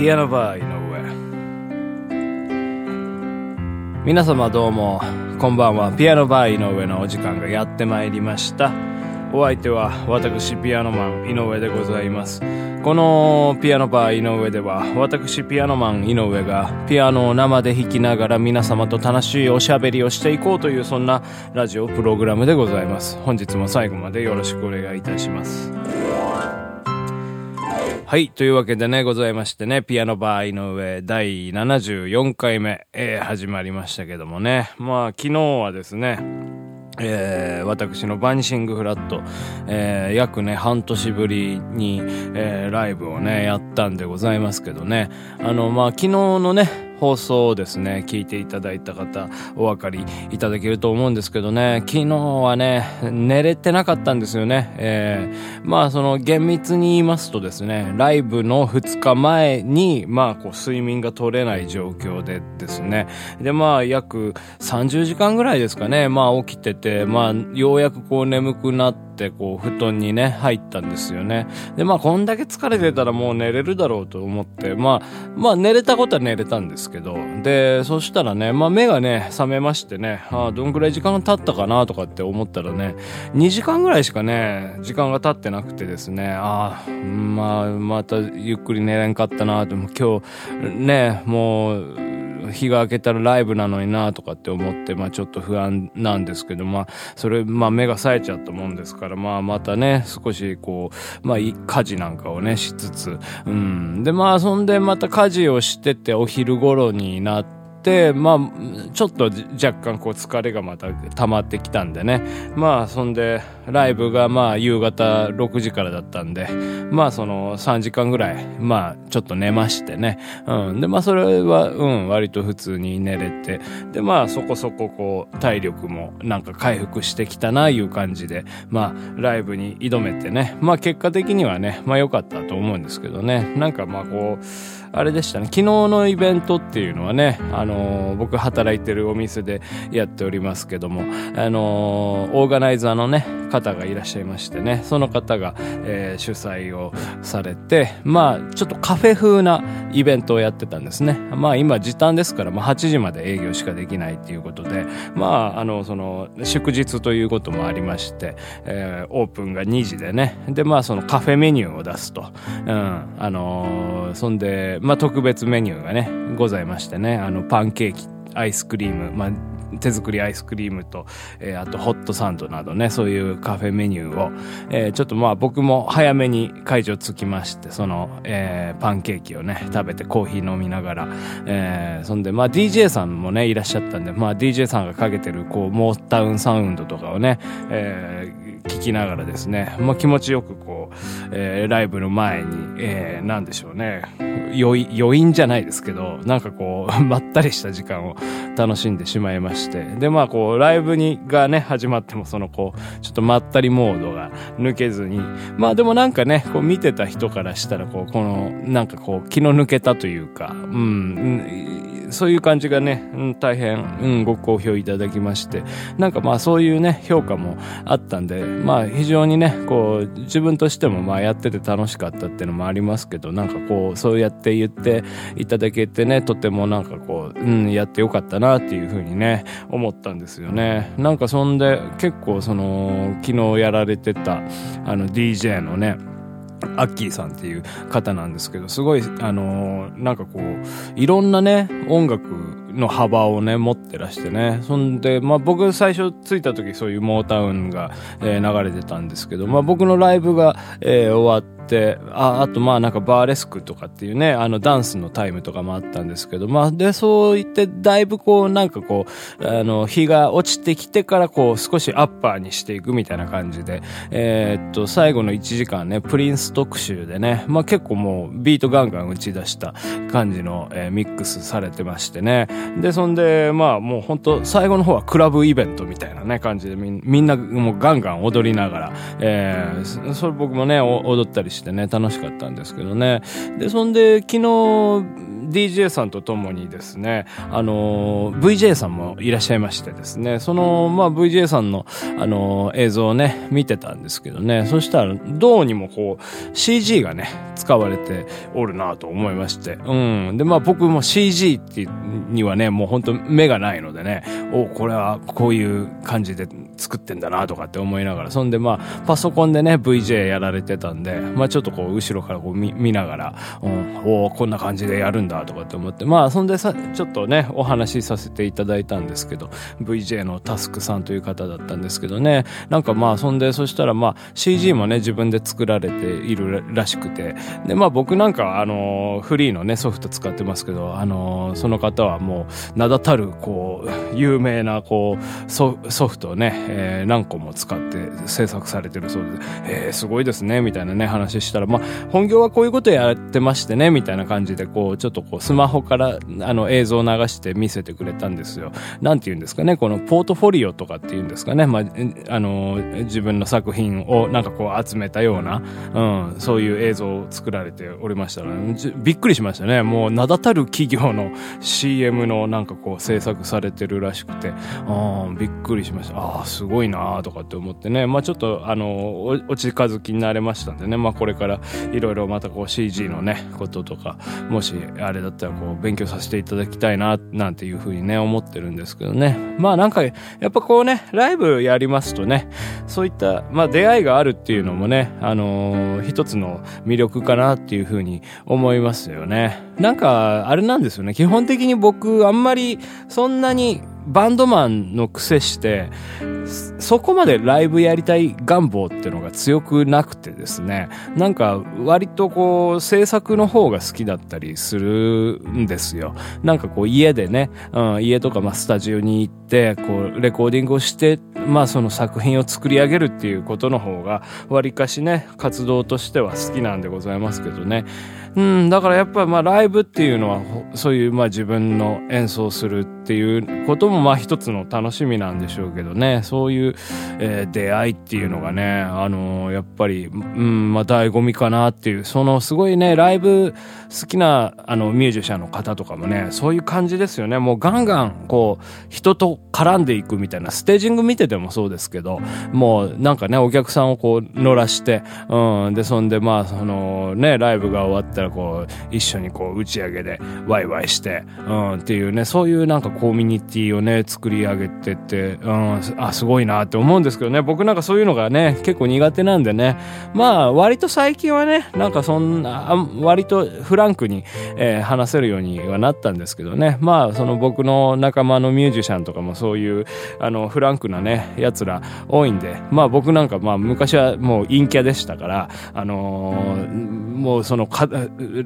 ピアノバー井上。皆様どうもこんばんは。ピアノバー井上のお時間がやってまいりました。お相手は私ピアノマン井上でございます。このピアノバー井上では私ピアノマン井上がピアノを生で弾きながら皆様と楽しいおしゃべりをしていこうというそんなラジオプログラムでございます。本日も最後までよろしくお願いいたします。はい。というわけでね、ございましてね、ピアノバー井上第74回目、えー、始まりましたけどもね。まあ、昨日はですね、えー、私のバニシングフラット、えー、約ね、半年ぶりに、えー、ライブをね、やったんでございますけどね。あの、まあ、昨日のね、放送をですね、聞いていただいた方、お分かりいただけると思うんですけどね、昨日はね、寝れてなかったんですよね。えー、まあその厳密に言いますとですね、ライブの2日前に、まあこう睡眠が取れない状況でですね、でまあ約30時間ぐらいですかね、まあ起きてて、まあようやくこう眠くなって、てこう布団にね入ったんですよね。でまあこんだけ疲れてたらもう寝れるだろうと思ってまあまあ寝れたことは寝れたんですけど。でそしたらねまあ目がね覚めましてねああどんぐらい時間が経ったかなとかって思ったらね2時間ぐらいしかね時間が経ってなくてですねああまあまたゆっくり寝れんかったなと今日ねもう日が明けたらライブなのになとかって思って、まあちょっと不安なんですけど、まあそれ、まあ目が冴えちゃったもんですから、まあまたね、少しこう、まあ家事なんかをね、しつつ、うん。で、まあそんでまた家事をしててお昼頃になって、、まあ、ちょっと若干こう疲れがまた溜まってきたんでね。まあ、そんで、ライブがまあ夕方6時からだったんで、まあその3時間ぐらい、まあちょっと寝ましてね。うん。で、まあそれは、うん、割と普通に寝れて、で、まあそこそここう体力もなんか回復してきたないう感じで、まあライブに挑めてね。まあ結果的にはね、まあ良かったと思うんですけどね。なんかまあこう、あれでしたね。昨日のイベントっていうのはね、あのー、僕働いてるお店でやっておりますけども、あのー、オーガナイザーのね、方がいらっしゃいましてね、その方が、えー、主催をされて、まあ、ちょっとカフェ風なイベントをやってたんですね。まあ今時短ですから、まあ8時まで営業しかできないっていうことで、まあ、あの、その、祝日ということもありまして、えー、オープンが2時でね、で、まあそのカフェメニューを出すと、うん、あのー、そんで、まあ、特別メニューがね、ございましてね、あの、パンケーキ、アイスクリーム、まあ、手作りアイスクリームと、えー、あとホットサンドなどね、そういうカフェメニューを、えー、ちょっとまあ僕も早めに会場着きまして、その、えー、パンケーキをね、食べてコーヒー飲みながら、えー、そんでまあ DJ さんもね、いらっしゃったんで、まあ DJ さんがかけてるこう、モータウンサウンドとかをね、えー、聞きながらですね、まあ気持ちよくこう、えー、ライブの前に、えー、なんでしょうね、余韻じゃないですけど、なんかこう、まったりした時間を楽しんでしまいまして。で、まあこう、ライブに、がね、始まってもそのこう、ちょっとまったりモードが抜けずに、まあでもなんかね、こう見てた人からしたら、こう、この、なんかこう、気の抜けたというか、うん、そういう感じがね、大変、うん、ご好評いただきまして、なんかまあそういうね、評価もあったんで、まあ非常にね、こう、自分としてもまあやってて楽しかったっていうのもありますけど、なんかこう、そうやって言っていただけてね、とてもなんかこう、うん、やってよかったなっていうふうにね、思ったんですよね。なんかそんで、結構その、昨日やられてた、あの DJ のね、アッキーさんっていう方なんですけど、すごい、あのー、なんかこう、いろんなね、音楽の幅をね、持ってらしてね。そんで、まあ僕最初着いた時そういうモータウンが、えー、流れてたんですけど、まあ僕のライブが、えー、終わって、あ、あとまあなんかバーレスクとかっていうね、あのダンスのタイムとかもあったんですけど、まあで、そう言ってだいぶこうなんかこう、あの、日が落ちてきてからこう少しアッパーにしていくみたいな感じで、えー、っと、最後の1時間ね、プリンス特集でね、まあ結構もうビートガンガン打ち出した感じの、えー、ミックスされてましてね。で、そんで、まあもう本当最後の方はクラブイベントみたいなね、感じでみんなもうガンガン踊りながら、えー、それ僕もね、踊ったりしてしてね、楽しかったんですけどね。で、そんで、昨日、DJ さんと共にですね、あの、VJ さんもいらっしゃいましてですね、その、まあ、VJ さんの、あの、映像をね、見てたんですけどね、そしたら、どうにもこう、CG がね、使われておるなと思いまして、うん。で、まあ、僕も CG ってにはね、もう本当目がないのでね、お、これはこういう感じで作ってんだなとかって思いながら、そんでまあ、パソコンでね、VJ やられてたんで、まあちょっとこう、後ろからこう見見ながら、うん、おこんな感じでやるんだとかって思って、まあそんでさ、ちょっとね、お話しさせていただいたんですけど、VJ のタスクさんという方だったんですけどね、なんかまあそんで、そしたらまあ CG もね、自分で作られているらしくて、でまあ僕なんかあの、フリーのね、ソフト使ってますけど、あの、その方はもう、名だたる、こう、有名な、こう、ソフトをね、えー、何個も使って制作されてるそうで、えー、すごいですね、みたいなね、話したら、まあ、本業はこういうことやってましてね、みたいな感じで、こう、ちょっとこう、スマホから、あの、映像を流して見せてくれたんですよ。なんて言うんですかね、このポートフォリオとかって言うんですかね、まあ、あの、自分の作品をなんかこう集めたような、うん、そういう映像を作られておりましたら、ね、びっくりしましたね。もう名だたる企業の CM のなんかこう制作されてるらしくて、あびっくりしました。あ、すごいなとかって思ってね、まあちょっとあの、お近づきになれましたんでね、まあこれからいろいろまたこう CG のね、こととか、もしあれだったらこう勉強させていただきたいな、なんていうふうにね、思ってるんですけどね。まあなんか、やっぱこうね、ライブやりますとね、そういった、まあ出会いがあるっていうのもね、あのー、一つの魅力かなっていうふうに思いますよね。なんか、あれなんですよね。基本的に僕、あんまりそんなにバンドマンの癖して、そこまでライブやりたい願望っていうのが強くなくてですね、なんか割とこう制作の方が好きだったりするんですよ。なんかこう家でね、うん、家とかまあスタジオに行って、こうレコーディングをして、まあその作品を作り上げるっていうことの方が、割かしね、活動としては好きなんでございますけどね。うん、だからやっぱまあライブっていうのは、そういうまあ自分の演奏するっていうこともまあ一つの楽しみなんでしょうけどね、そういう、えー、出会いっていうのがね、あのー、やっぱり、うん、まあ醍醐味かなっていう、そのすごいね、ライブ好きなあのミュージシャンの方とかもね、そういう感じですよね。もうガンガンこう、人と絡んでいくみたいな、ステージング見ててもそうですけど、もうなんかね、お客さんをこう乗らして、うん、で、そんでまあ、そのね、ライブが終わったらこう、一緒にこう打ち上げでワイワイして、うん、っていうね、そういうなんかコミュニティをね、作り上げてって、うん、あ、すごいなって思うんですけどね、僕なんかそういうのがね、結構苦手なんでね、まあ、割と最近はね、なんかそんな、割とフランクに、えー、話せるようにはなったんですけどね、まあ、その僕の仲間のミュージシャンとかもそういう、あの、フランクなね、奴ら多いんで、まあ僕なんかまあ昔はもう陰キャでしたから、あのー、もうそのか、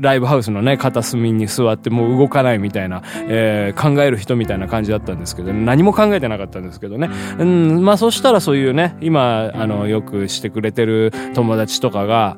ライブハウスのね、片隅に座ってもう動かないみたいな、えー、考える人みたいな感じだったんですけど、何も考えてなかったんですけどね。うん、まあそしたらそういうね、今、あの、よくしてくれてる友達とかが、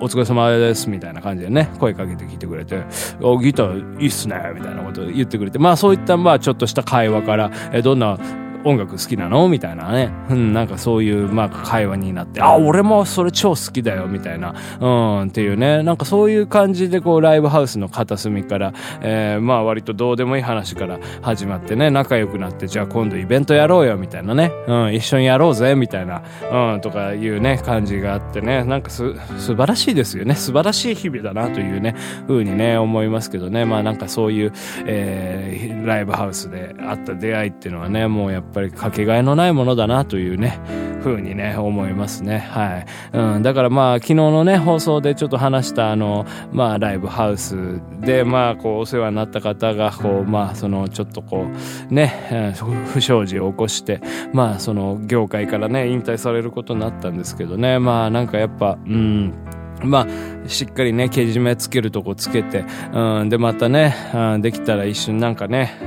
お疲れ様ですみたいな感じでね、声かけてきてくれて、お、ギターいいっすねみたいなこと言ってくれて、まあそういったまあちょっとした会話から、えどんな音楽好きなの？みたいなね。うん、なんかそういう、まあ、会話になって、あ、俺もそれ超好きだよ、みたいな。うん、っていうね。なんかそういう感じで、こう、ライブハウスの片隅から、えー、まあ、割とどうでもいい話から始まってね、仲良くなって、じゃあ今度イベントやろうよ、みたいなね。うん、一緒にやろうぜ、みたいな。うん、とかいうね、感じがあってね。なんかす、素晴らしいですよね。素晴らしい日々だな、というね、風にね、思いますけどね。まあ、なんかそういう、えー、ライブハウスであった出会いっていうのはね、もうやっぱぱりかけがえのないものだなというね、風にね、思いますね。はい。うん、だからまあ、昨日のね、放送でちょっと話したあの、まあ、ライブハウスで、まあ、こう、お世話になった方が、こう、まあ、その、ちょっとこう、ね、不祥事を起こして、まあ、その、業界からね、引退されることになったんですけどね、まあ、なんかやっぱ、うん、まあ、しっかりね、けじめつけるとこつけて、うん、で、またね、うん、できたら一瞬なんかね、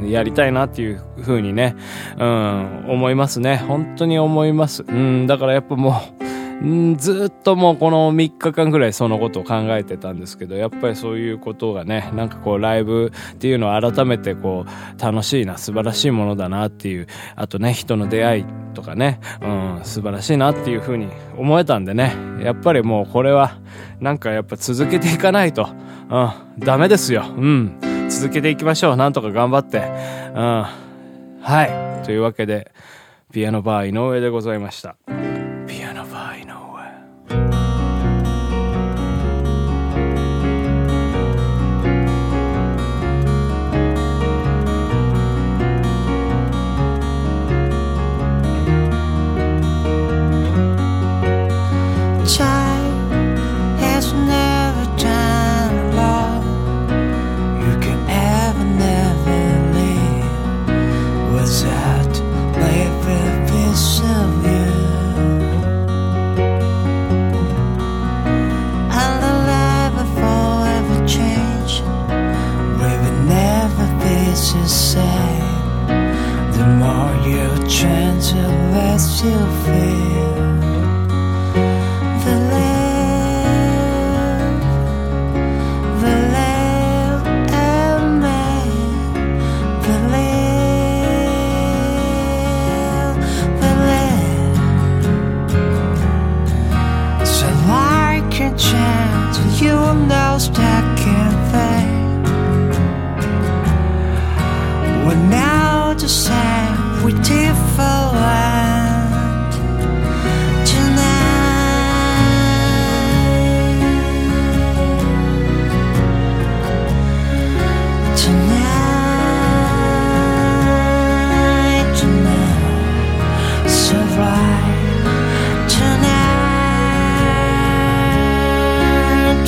うん、やりたいなっていう風にね、うん、思いますね。本当に思います。うん、だからやっぱもう、んずっともうこの3日間ぐらいそのことを考えてたんですけど、やっぱりそういうことがね、なんかこうライブっていうのを改めてこう楽しいな、素晴らしいものだなっていう、あとね、人の出会いとかね、うん、素晴らしいなっていうふうに思えたんでね、やっぱりもうこれは、なんかやっぱ続けていかないと、うん、ダメですよ。うん。続けていきましょう。なんとか頑張って。うん。はい。というわけで、ピアノバー井上でございました。起飞。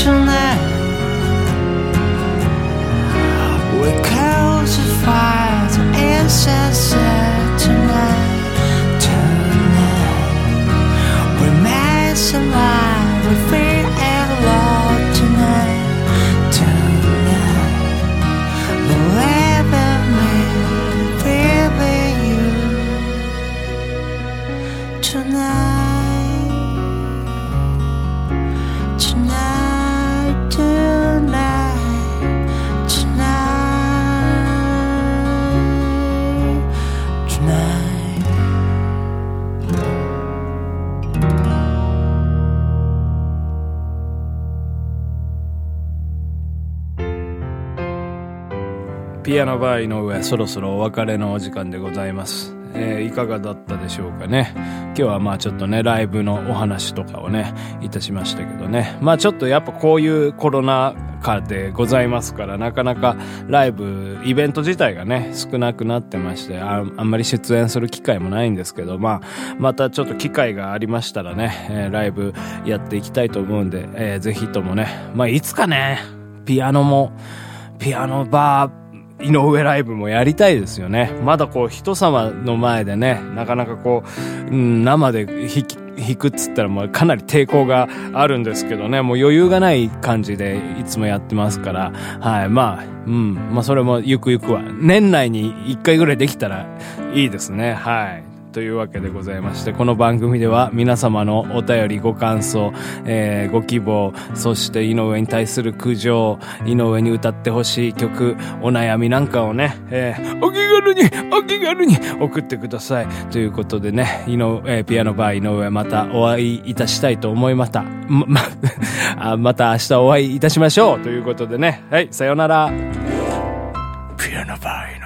tonight. We're crucified and sunset tonight. Tonight, we're mess alive with fear and love tonight. Tonight, believe me, believe you tonight. ピアノバーの上、そろそろお別れのお時間でございます。えー、いかがだったでしょうかね。今日はまあちょっとね、ライブのお話とかをね、いたしましたけどね。まあちょっとやっぱこういうコロナ禍でございますから、なかなかライブ、イベント自体がね、少なくなってまして、あんまり出演する機会もないんですけど、まあ、またちょっと機会がありましたらね、えー、ライブやっていきたいと思うんで、えー、ぜひともね、まあいつかね、ピアノも、ピアノバー、井上ライブもやりたいですよね。まだこう人様の前でね、なかなかこう、生で弾き、弾くっつったらもうかなり抵抗があるんですけどね、もう余裕がない感じでいつもやってますから、はい、まあ、うん、まあそれもゆくゆくは、年内に1回ぐらいできたらいいですね、はい。というわけでございまして、この番組では皆様のお便り、ご感想、えー、ご希望、そして井上に対する苦情、井上に歌ってほしい曲、お悩みなんかをね、えー、お気軽に、お気軽に送ってください。ということでね、井上、えー、ピアノバー井上またお会いいたしたいと思いました。ま、ま また明日お会いいたしましょう。ということでね、はい、さようなら。ピアノバー